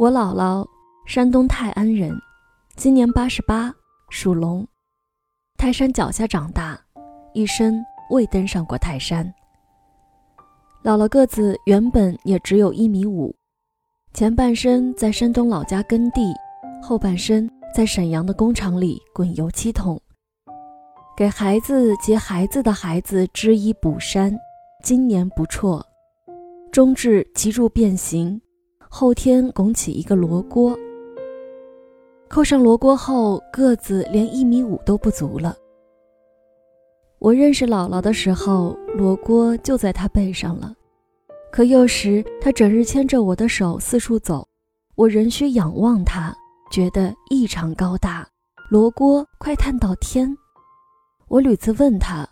我姥姥，山东泰安人，今年八十八，属龙。泰山脚下长大，一生未登上过泰山。姥姥个子原本也只有一米五，前半生在山东老家耕地，后半生在沈阳的工厂里滚油漆桶，给孩子及孩子的孩子织衣补衫。今年不辍，终至脊柱变形。后天拱起一个罗锅，扣上罗锅后，个子连一米五都不足了。我认识姥姥的时候，罗锅就在她背上了，可幼时她整日牵着我的手四处走，我仍需仰望她，觉得异常高大，罗锅快探到天。我屡次问她：“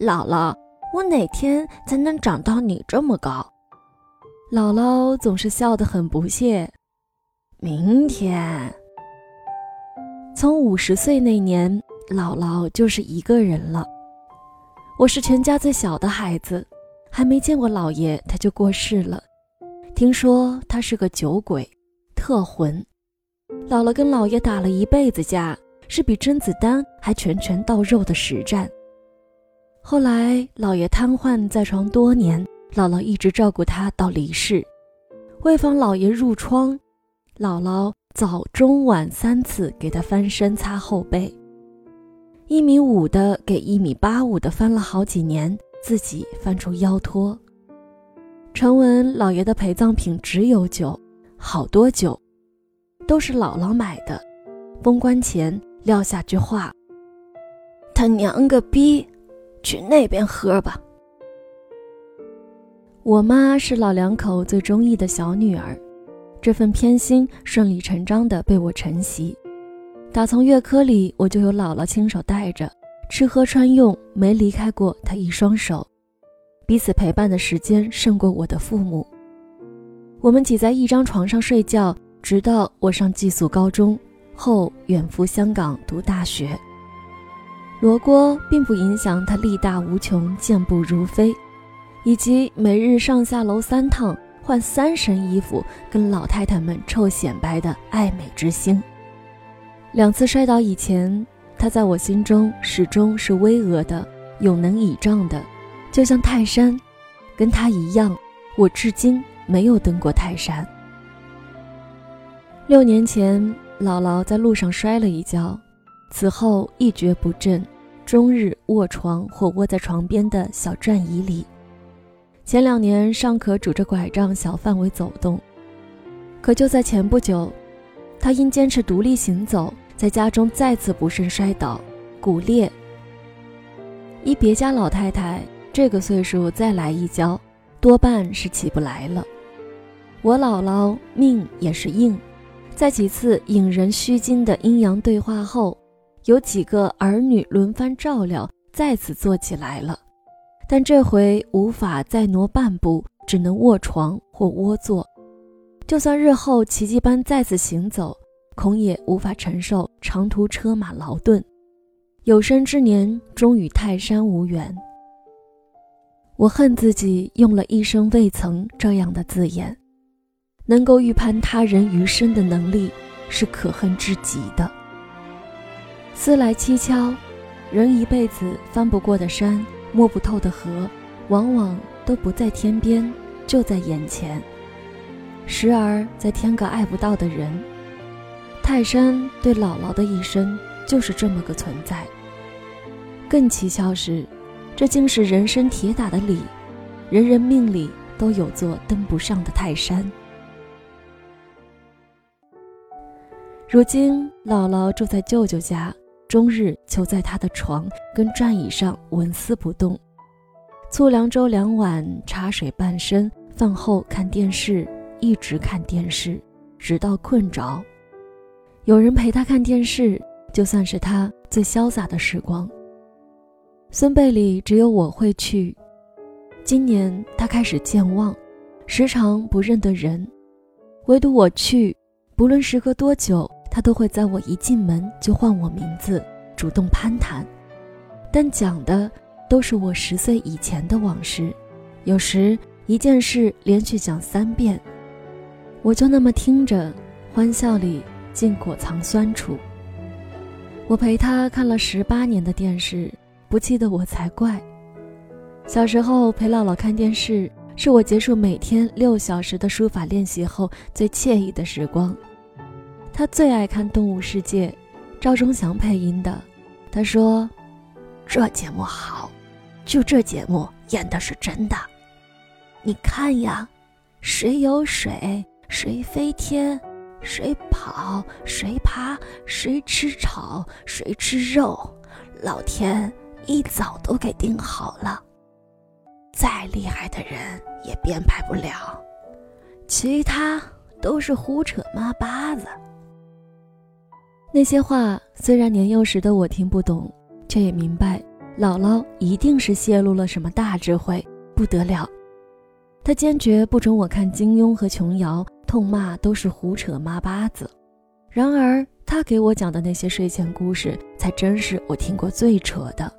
姥姥，我哪天才能长到你这么高？”姥姥总是笑得很不屑。明天，从五十岁那年，姥姥就是一个人了。我是全家最小的孩子，还没见过姥爷，他就过世了。听说他是个酒鬼，特混。姥姥跟姥爷打了一辈子架，是比甄子丹还拳拳到肉的实战。后来姥爷瘫痪在床多年。姥姥一直照顾他到离世，为防姥爷褥疮，姥姥早中晚三次给他翻身擦后背。一米五的给一米八五的翻了好几年，自己翻出腰托。传闻姥爷的陪葬品只有酒，好多酒，都是姥姥买的。封棺前撂下句话：“他娘个逼，去那边喝吧。”我妈是老两口最中意的小女儿，这份偏心顺理成章地被我承袭。打从月科里，我就有姥姥亲手带着，吃喝穿用没离开过她一双手，彼此陪伴的时间胜过我的父母。我们挤在一张床上睡觉，直到我上寄宿高中后远赴香港读大学。罗锅并不影响他力大无穷，健步如飞。以及每日上下楼三趟换三身衣服，跟老太太们臭显摆的爱美之心。两次摔倒以前，他在我心中始终是巍峨的、有能倚仗的，就像泰山。跟他一样，我至今没有登过泰山。六年前，姥姥在路上摔了一跤，此后一蹶不振，终日卧床或窝在床边的小转椅里。前两年尚可拄着拐杖小范围走动，可就在前不久，他因坚持独立行走，在家中再次不慎摔倒，骨裂。依别家老太太这个岁数再来一跤，多半是起不来了。我姥姥命也是硬，在几次引人虚惊的阴阳对话后，有几个儿女轮番照料，再次坐起来了。但这回无法再挪半步，只能卧床或窝坐。就算日后奇迹般再次行走，恐也无法承受长途车马劳顿。有生之年终与泰山无缘。我恨自己用了一生未曾这样的字眼。能够预判他人余生的能力，是可恨至极的。思来蹊跷，人一辈子翻不过的山。摸不透的河，往往都不在天边，就在眼前。时而在添个爱不到的人。泰山对姥姥的一生就是这么个存在。更蹊跷是，这竟是人生铁打的理，人人命里都有座登不上的泰山。如今姥姥住在舅舅家。终日求在他的床跟转椅上纹丝不动，粗粮粥两碗，茶水半升，饭后看电视，一直看电视，直到困着。有人陪他看电视，就算是他最潇洒的时光。孙辈里只有我会去。今年他开始健忘，时常不认得人，唯独我去，不论时隔多久。他都会在我一进门就唤我名字，主动攀谈，但讲的都是我十岁以前的往事，有时一件事连续讲三遍。我就那么听着，欢笑里竟裹藏酸楚。我陪他看了十八年的电视，不记得我才怪。小时候陪姥姥看电视，是我结束每天六小时的书法练习后最惬意的时光。他最爱看《动物世界》，赵忠祥配音的。他说：“这节目好，就这节目演的是真的。你看呀，谁有水？”谁飞天，谁跑，谁爬，谁吃草，谁吃肉，老天一早都给定好了。再厉害的人也编排不了，其他都是胡扯妈巴子。那些话虽然年幼时的我听不懂，却也明白，姥姥一定是泄露了什么大智慧，不得了。她坚决不准我看金庸和琼瑶。痛骂都是胡扯妈巴子，然而他给我讲的那些睡前故事，才真是我听过最扯的，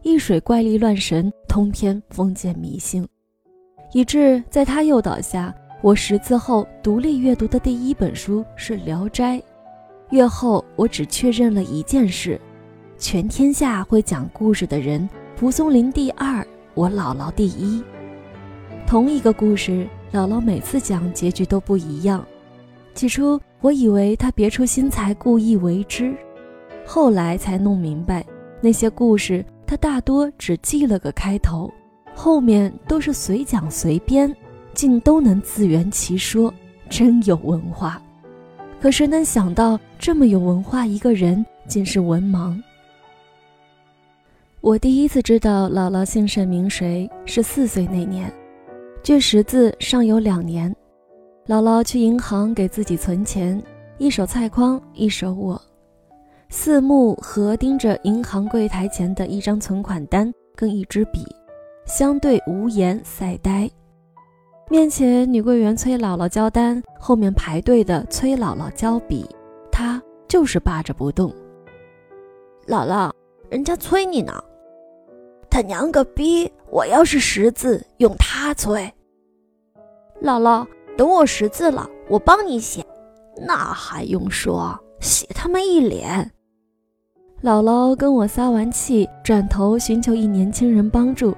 一水怪力乱神，通篇封建迷信，以致在他诱导下，我识字后独立阅读的第一本书是《聊斋》。阅后，我只确认了一件事：全天下会讲故事的人，蒲松龄第二，我姥姥第一。同一个故事。姥姥每次讲结局都不一样，起初我以为她别出心裁，故意为之，后来才弄明白，那些故事她大多只记了个开头，后面都是随讲随编，竟都能自圆其说，真有文化。可谁能想到，这么有文化一个人竟是文盲？我第一次知道姥姥姓甚名谁，是四岁那年。距识字尚有两年，姥姥去银行给自己存钱，一手菜筐，一手我，四目合盯着银行柜台前的一张存款单跟一支笔，相对无言赛呆。面前女柜员催姥姥交单，后面排队的催姥姥交笔，她就是霸着不动。姥姥，人家催你呢。他娘个逼！我要是识字，用他催。姥姥，等我识字了，我帮你写。那还用说，写他们一脸。姥姥跟我撒完气，转头寻求一年轻人帮助。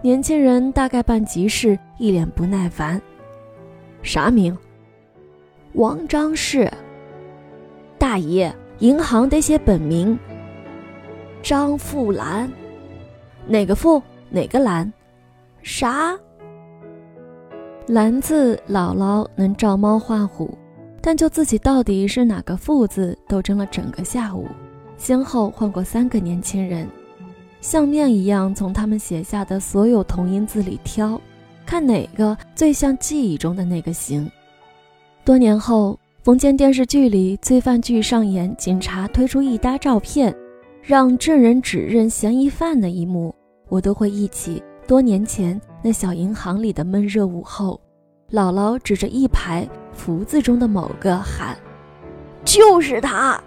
年轻人大概办急事，一脸不耐烦。啥名？王张氏。大姨，银行得写本名。张富兰。哪个富哪个兰？啥？兰字姥姥能照猫画虎，但就自己到底是哪个富字，斗争了整个下午，先后换过三个年轻人，像面一样从他们写下的所有同音字里挑，看哪个最像记忆中的那个形。多年后，逢见电视剧里罪犯剧上演警察推出一沓照片，让证人指认嫌疑犯的一幕。我都会忆起多年前那小银行里的闷热午后，姥姥指着一排福字中的某个喊：“就是他。”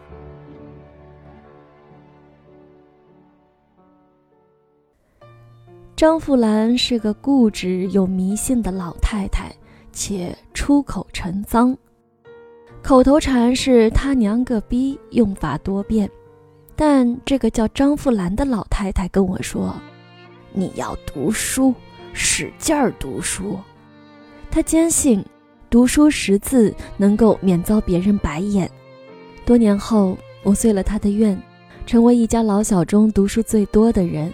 张富兰是个固执又迷信的老太太，且出口成脏，口头禅是他娘个逼，用法多变。但这个叫张富兰的老太太跟我说。你要读书，使劲儿读书。他坚信，读书识字能够免遭别人白眼。多年后，我遂了他的愿，成为一家老小中读书最多的人。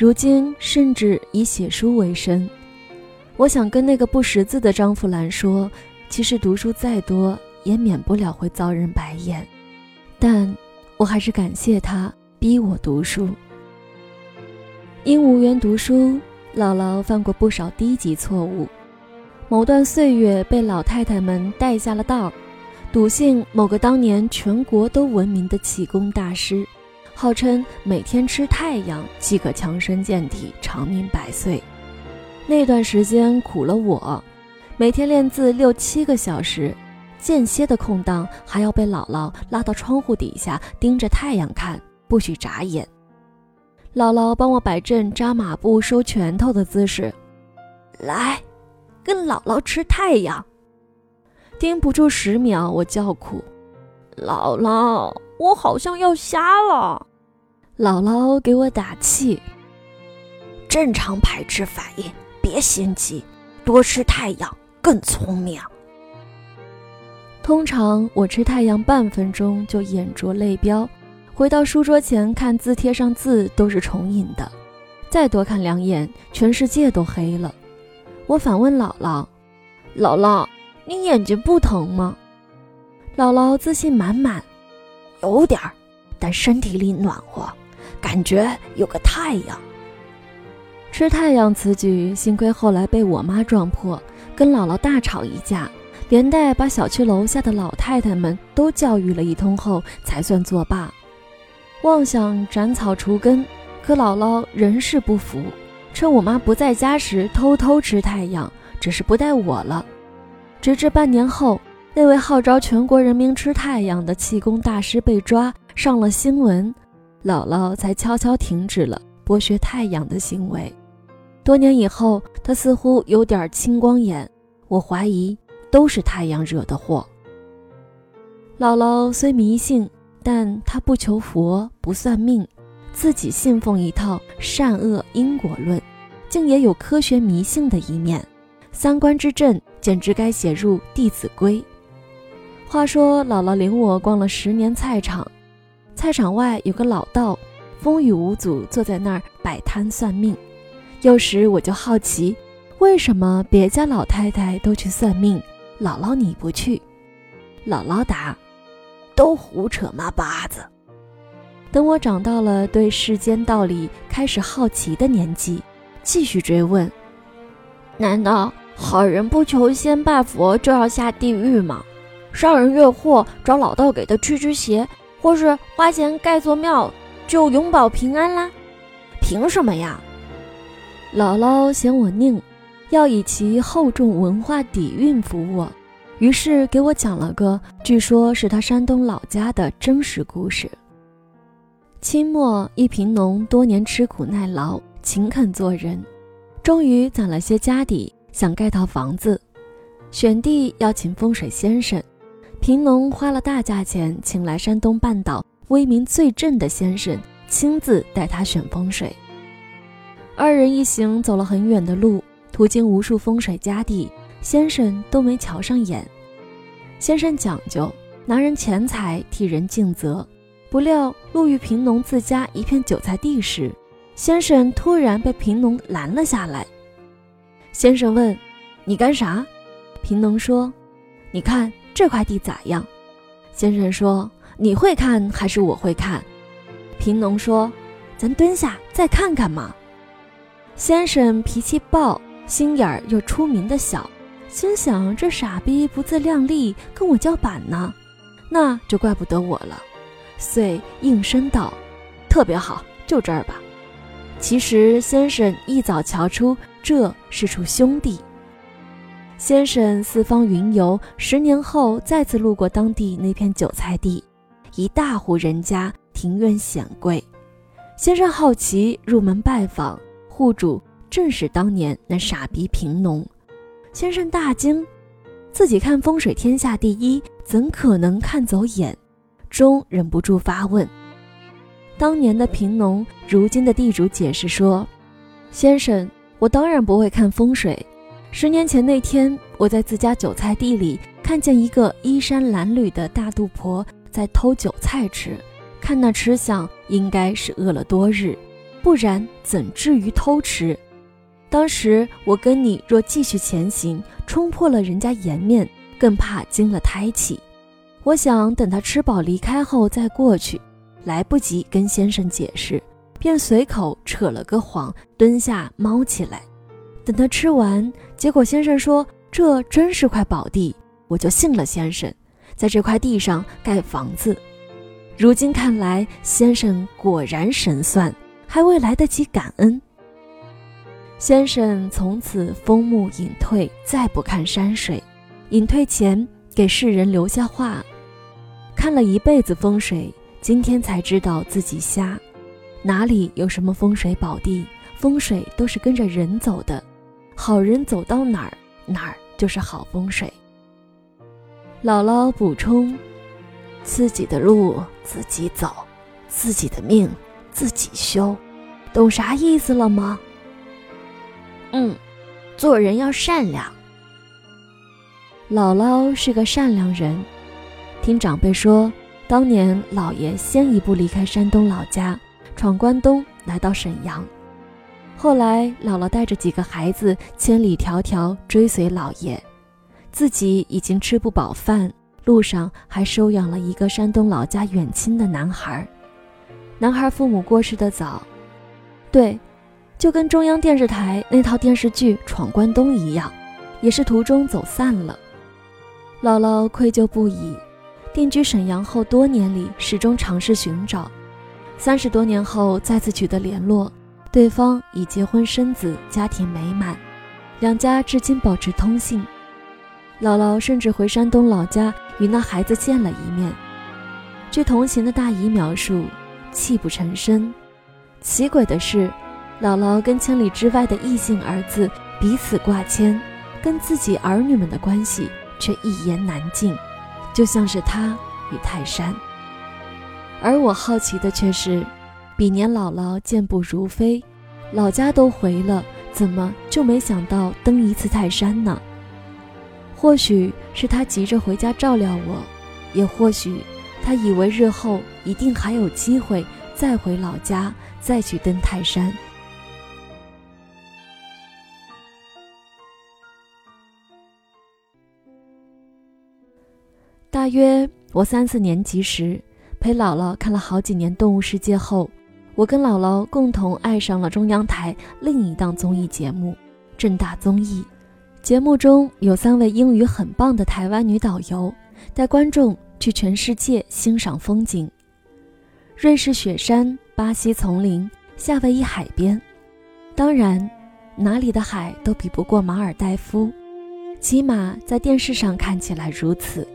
如今，甚至以写书为生。我想跟那个不识字的张富兰说，其实读书再多，也免不了会遭人白眼。但我还是感谢他逼我读书。因无缘读书，姥姥犯过不少低级错误。某段岁月被老太太们带下了道儿，笃信某个当年全国都闻名的气功大师，号称每天吃太阳即可强身健体、长命百岁。那段时间苦了我，每天练字六七个小时，间歇的空档还要被姥姥拉到窗户底下盯着太阳看，不许眨眼。姥姥帮我摆正扎马步、收拳头的姿势，来，跟姥姥吃太阳。盯不住十秒，我叫苦：“姥姥，我好像要瞎了。”姥姥给我打气：“正常排斥反应，别心急，多吃太阳更聪明。”通常我吃太阳半分钟就眼拙泪飙，回到书桌前看字帖上字都是重影的，再多看两眼，全世界都黑了。我反问姥姥：“姥姥，你眼睛不疼吗？”姥姥自信满满：“有点儿，但身体里暖和，感觉有个太阳。”吃太阳此举，幸亏后来被我妈撞破，跟姥姥大吵一架。连带把小区楼下的老太太们都教育了一通后，才算作罢。妄想斩草除根，可姥姥仍是不服，趁我妈不在家时偷偷吃太阳，只是不带我了。直至半年后，那位号召全国人民吃太阳的气功大师被抓，上了新闻，姥姥才悄悄停止了剥削太阳的行为。多年以后，她似乎有点青光眼，我怀疑。都是太阳惹的祸。姥姥虽迷信，但她不求佛，不算命，自己信奉一套善恶因果论，竟也有科学迷信的一面。三观之正，简直该写入《弟子规》。话说，姥姥领我逛了十年菜场，菜场外有个老道，风雨无阻坐在那儿摆摊算命。有时我就好奇，为什么别家老太太都去算命？姥姥，你不去？姥姥答：“都胡扯妈八子。”等我长到了对世间道理开始好奇的年纪，继续追问：“难道好人不求仙拜佛就要下地狱吗？杀人越货找老道给他驱驱邪，或是花钱盖座庙就永保平安啦？凭什么呀？”姥姥嫌我拧。要以其厚重文化底蕴服我，于是给我讲了个据说是他山东老家的真实故事。清末一贫农多年吃苦耐劳，勤恳做人，终于攒了些家底，想盖套房子，选地要请风水先生。贫农花了大价钱请来山东半岛威名最正的先生，亲自带他选风水。二人一行走了很远的路。途经无数风水佳地，先生都没瞧上眼。先生讲究拿人钱财替人尽责，不料路遇贫农自家一片韭菜地时，先生突然被贫农拦了下来。先生问：“你干啥？”贫农说：“你看这块地咋样？”先生说：“你会看还是我会看？”贫农说：“咱蹲下再看看嘛。”先生脾气暴。心眼儿又出名的小，心想这傻逼不自量力，跟我叫板呢，那就怪不得我了，遂应声道：“特别好，就这儿吧。”其实先生一早瞧出这是处兄弟。先生四方云游，十年后再次路过当地那片韭菜地，一大户人家，庭院显贵。先生好奇入门拜访，户主。正是当年那傻逼贫农，先生大惊，自己看风水天下第一，怎可能看走眼？终忍不住发问。当年的贫农，如今的地主解释说：“先生，我当然不会看风水。十年前那天，我在自家韭菜地里看见一个衣衫褴褛的大肚婆在偷韭菜吃，看那吃相，应该是饿了多日，不然怎至于偷吃？”当时我跟你若继续前行，冲破了人家颜面，更怕惊了胎气。我想等他吃饱离开后再过去，来不及跟先生解释，便随口扯了个谎，蹲下猫起来。等他吃完，结果先生说这真是块宝地，我就信了先生，在这块地上盖房子。如今看来，先生果然神算，还未来得及感恩。先生从此风沐隐退，再不看山水。隐退前给世人留下话：看了一辈子风水，今天才知道自己瞎。哪里有什么风水宝地？风水都是跟着人走的，好人走到哪儿，哪儿就是好风水。姥姥补充：“自己的路自己走，自己的命自己修，懂啥意思了吗？”嗯，做人要善良。姥姥是个善良人，听长辈说，当年姥爷先一步离开山东老家，闯关东来到沈阳。后来姥姥带着几个孩子千里迢迢追随姥爷，自己已经吃不饱饭，路上还收养了一个山东老家远亲的男孩。男孩父母过世的早，对，就跟中央电视台那套电视剧《闯关东》一样，也是途中走散了。姥姥愧疚不已，定居沈阳后多年里始终尝试寻找，三十多年后再次取得联络，对方已结婚生子，家庭美满，两家至今保持通信。姥姥甚至回山东老家与那孩子见了一面。据同行的大姨描述，泣不成声。奇诡的是，姥姥跟千里之外的异性儿子彼此挂牵，跟自己儿女们的关系。却一言难尽，就像是他与泰山。而我好奇的却是，比年姥姥健步如飞，老家都回了，怎么就没想到登一次泰山呢？或许是他急着回家照料我，也或许他以为日后一定还有机会再回老家，再去登泰山。大约我三四年级时，陪姥姥看了好几年《动物世界》后，我跟姥姥共同爱上了中央台另一档综艺节目《正大综艺》。节目中有三位英语很棒的台湾女导游，带观众去全世界欣赏风景：瑞士雪山、巴西丛林、夏威夷海边。当然，哪里的海都比不过马尔代夫，起码在电视上看起来如此。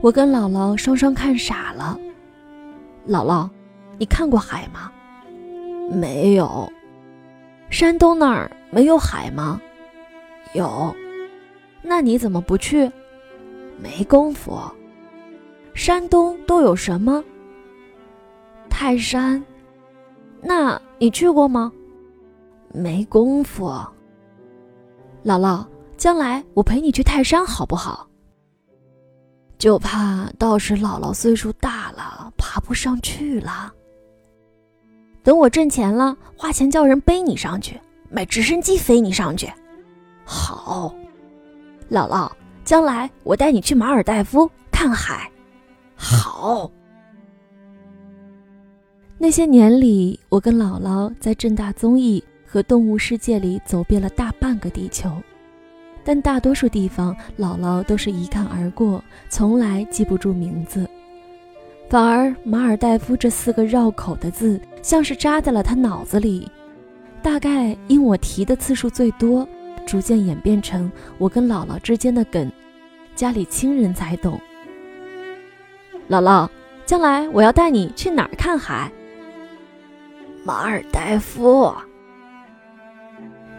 我跟姥姥双双看傻了。姥姥，你看过海吗？没有。山东那儿没有海吗？有。那你怎么不去？没功夫。山东都有什么？泰山。那你去过吗？没功夫。姥姥，将来我陪你去泰山好不好？就怕到时姥姥岁数大了，爬不上去了。等我挣钱了，花钱叫人背你上去，买直升机飞你上去。好，姥姥，将来我带你去马尔代夫看海。好。那些年里，我跟姥姥在正大综艺和动物世界里走遍了大半个地球。但大多数地方，姥姥都是一看而过，从来记不住名字。反而马尔代夫这四个绕口的字，像是扎在了他脑子里。大概因我提的次数最多，逐渐演变成我跟姥姥之间的梗，家里亲人才懂。姥姥，将来我要带你去哪儿看海？马尔代夫。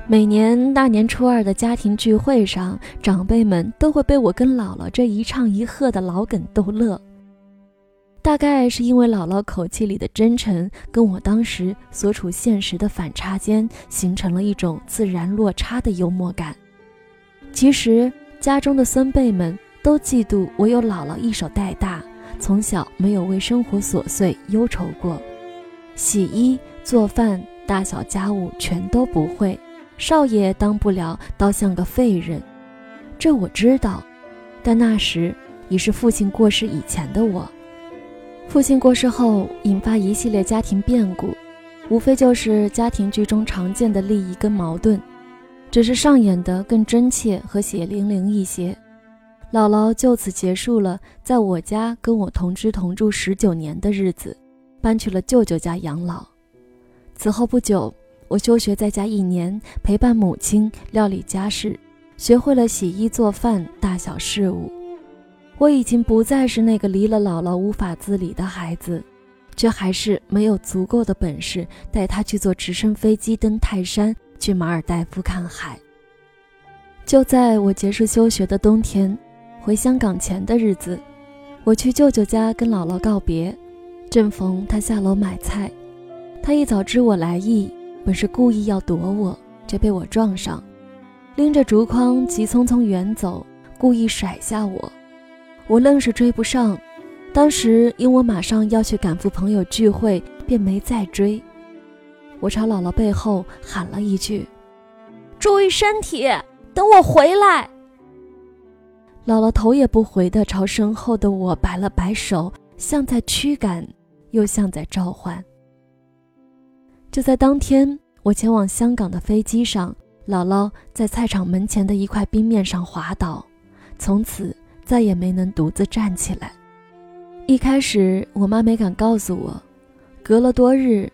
每年大年初二的家庭聚会上，长辈们都会被我跟姥姥这一唱一和的老梗逗乐。大概是因为姥姥口气里的真诚，跟我当时所处现实的反差间，形成了一种自然落差的幽默感。其实家中的孙辈们都嫉妒我有姥姥一手带大，从小没有为生活琐碎忧愁过，洗衣做饭、大小家务全都不会。少爷当不了，倒像个废人，这我知道。但那时已是父亲过世以前的我。父亲过世后，引发一系列家庭变故，无非就是家庭剧中常见的利益跟矛盾，只是上演的更真切和血淋淋一些。姥姥就此结束了在我家跟我同居同住十九年的日子，搬去了舅舅家养老。此后不久。我休学在家一年，陪伴母亲料理家事，学会了洗衣做饭大小事务。我已经不再是那个离了姥姥无法自理的孩子，却还是没有足够的本事带他去坐直升飞机登泰山，去马尔代夫看海。就在我结束休学的冬天，回香港前的日子，我去舅舅家跟姥姥告别，正逢他下楼买菜。他一早知我来意，本是故意要躲我，却被我撞上，拎着竹筐急匆匆远走，故意甩下我。我愣是追不上，当时因我马上要去赶赴朋友聚会，便没再追。我朝姥姥背后喊了一句：“注意身体，等我回来。”姥姥头也不回地朝身后的我摆了摆手，像在驱赶，又像在召唤。就在当天，我前往香港的飞机上，姥姥在菜场门前的一块冰面上滑倒，从此再也没能独自站起来。一开始，我妈没敢告诉我，隔了多日，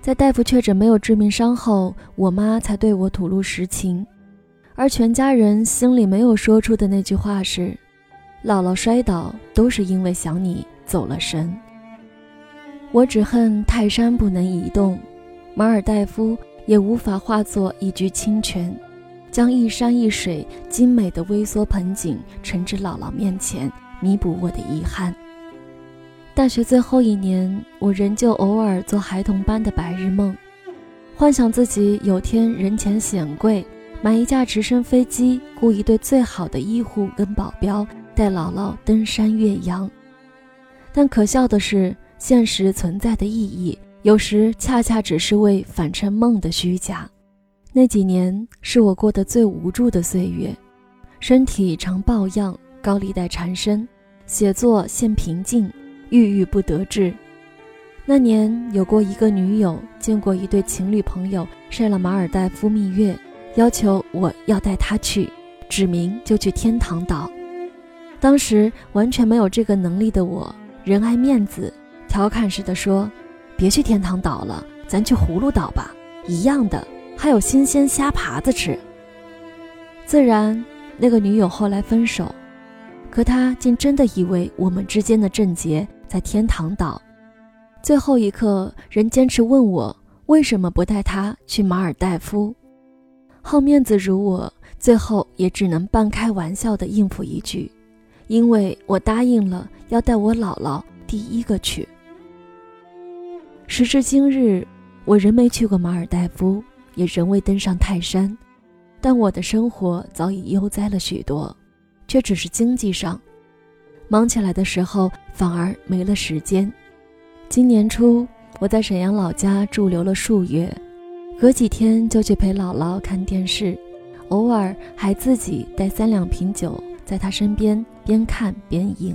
在大夫确诊没有致命伤后，我妈才对我吐露实情。而全家人心里没有说出的那句话是：“姥姥摔倒都是因为想你走了神。”我只恨泰山不能移动，马尔代夫也无法化作一掬清泉，将一山一水精美的微缩盆景呈至姥姥面前，弥补我的遗憾。大学最后一年，我仍旧偶尔做孩童般的白日梦，幻想自己有天人前显贵。买一架直升飞机，雇一对最好的医护跟保镖，带姥姥登山越洋。但可笑的是，现实存在的意义，有时恰恰只是为反衬梦的虚假。那几年是我过得最无助的岁月，身体常抱恙，高利贷缠身，写作陷瓶颈，郁郁不得志。那年有过一个女友，见过一对情侣朋友晒了马尔代夫蜜月。要求我要带他去，指明就去天堂岛。当时完全没有这个能力的我，人爱面子，调侃似的说：“别去天堂岛了，咱去葫芦岛吧，一样的，还有新鲜虾爬子吃。”自然，那个女友后来分手，可他竟真的以为我们之间的症结在天堂岛。最后一刻，仍坚持问我为什么不带他去马尔代夫。好面子如我，最后也只能半开玩笑的应付一句：“因为我答应了要带我姥姥第一个去。”时至今日，我仍没去过马尔代夫，也仍未登上泰山，但我的生活早已悠哉了许多，却只是经济上，忙起来的时候反而没了时间。今年初，我在沈阳老家驻留了数月。隔几天就去陪姥姥看电视，偶尔还自己带三两瓶酒在她身边边看边饮。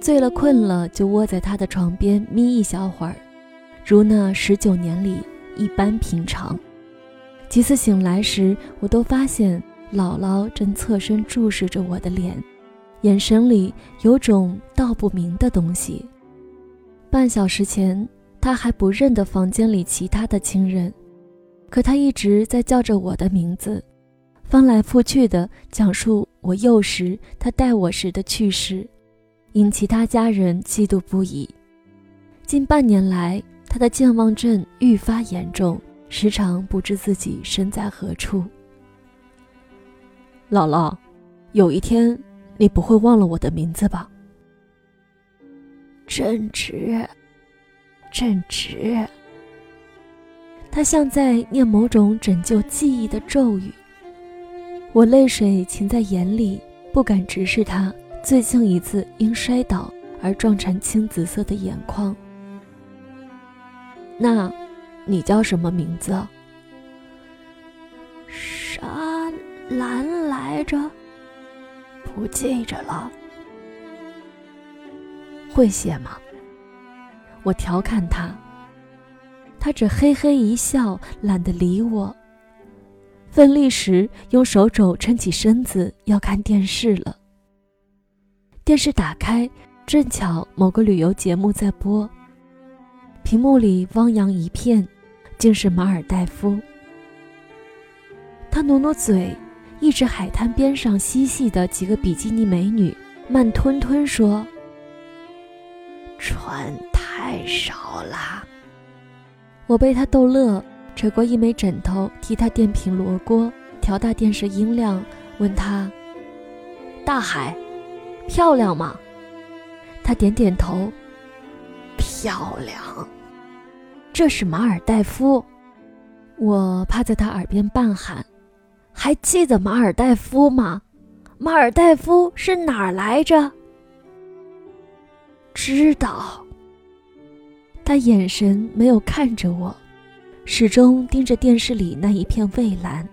醉了困了就窝在她的床边眯一小会儿，如那十九年里一般平常。几次醒来时，我都发现姥姥正侧身注视着我的脸，眼神里有种道不明的东西。半小时前，她还不认得房间里其他的亲人。可他一直在叫着我的名字，翻来覆去的讲述我幼时他带我时的趣事，引其他家人嫉妒不已。近半年来，他的健忘症愈发严重，时常不知自己身在何处。姥姥，有一天你不会忘了我的名字吧？正直，正直。他像在念某种拯救记忆的咒语，我泪水噙在眼里，不敢直视他最近一次因摔倒而撞成青紫色的眼眶。那，你叫什么名字？沙兰来着，不记着了。会写吗？我调侃他。他只嘿嘿一笑，懒得理我。奋力时用手肘撑起身子，要看电视了。电视打开，正巧某个旅游节目在播，屏幕里汪洋一片，竟是马尔代夫。他努努嘴，一指海滩边上嬉戏的几个比基尼美女，慢吞吞说：“穿太少啦。”我被他逗乐，扯过一枚枕头替他电平罗锅，调大电视音量，问他：“大海漂亮吗？他点点头。漂亮。这是马尔代夫。我趴在他耳边半喊：“还记得马尔代夫吗？马尔代夫是哪儿来着？”知道。他眼神没有看着我，始终盯着电视里那一片蔚蓝，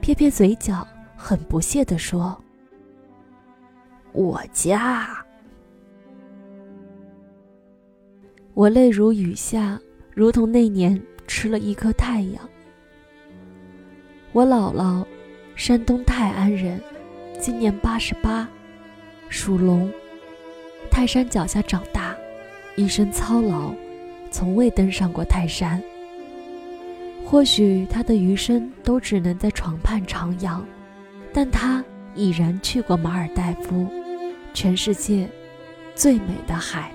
撇撇嘴角，很不屑地说：“我家。”我泪如雨下，如同那年吃了一颗太阳。我姥姥，山东泰安人，今年八十八，属龙，泰山脚下长大，一生操劳。从未登上过泰山。或许他的余生都只能在床畔徜徉，但他已然去过马尔代夫，全世界最美的海。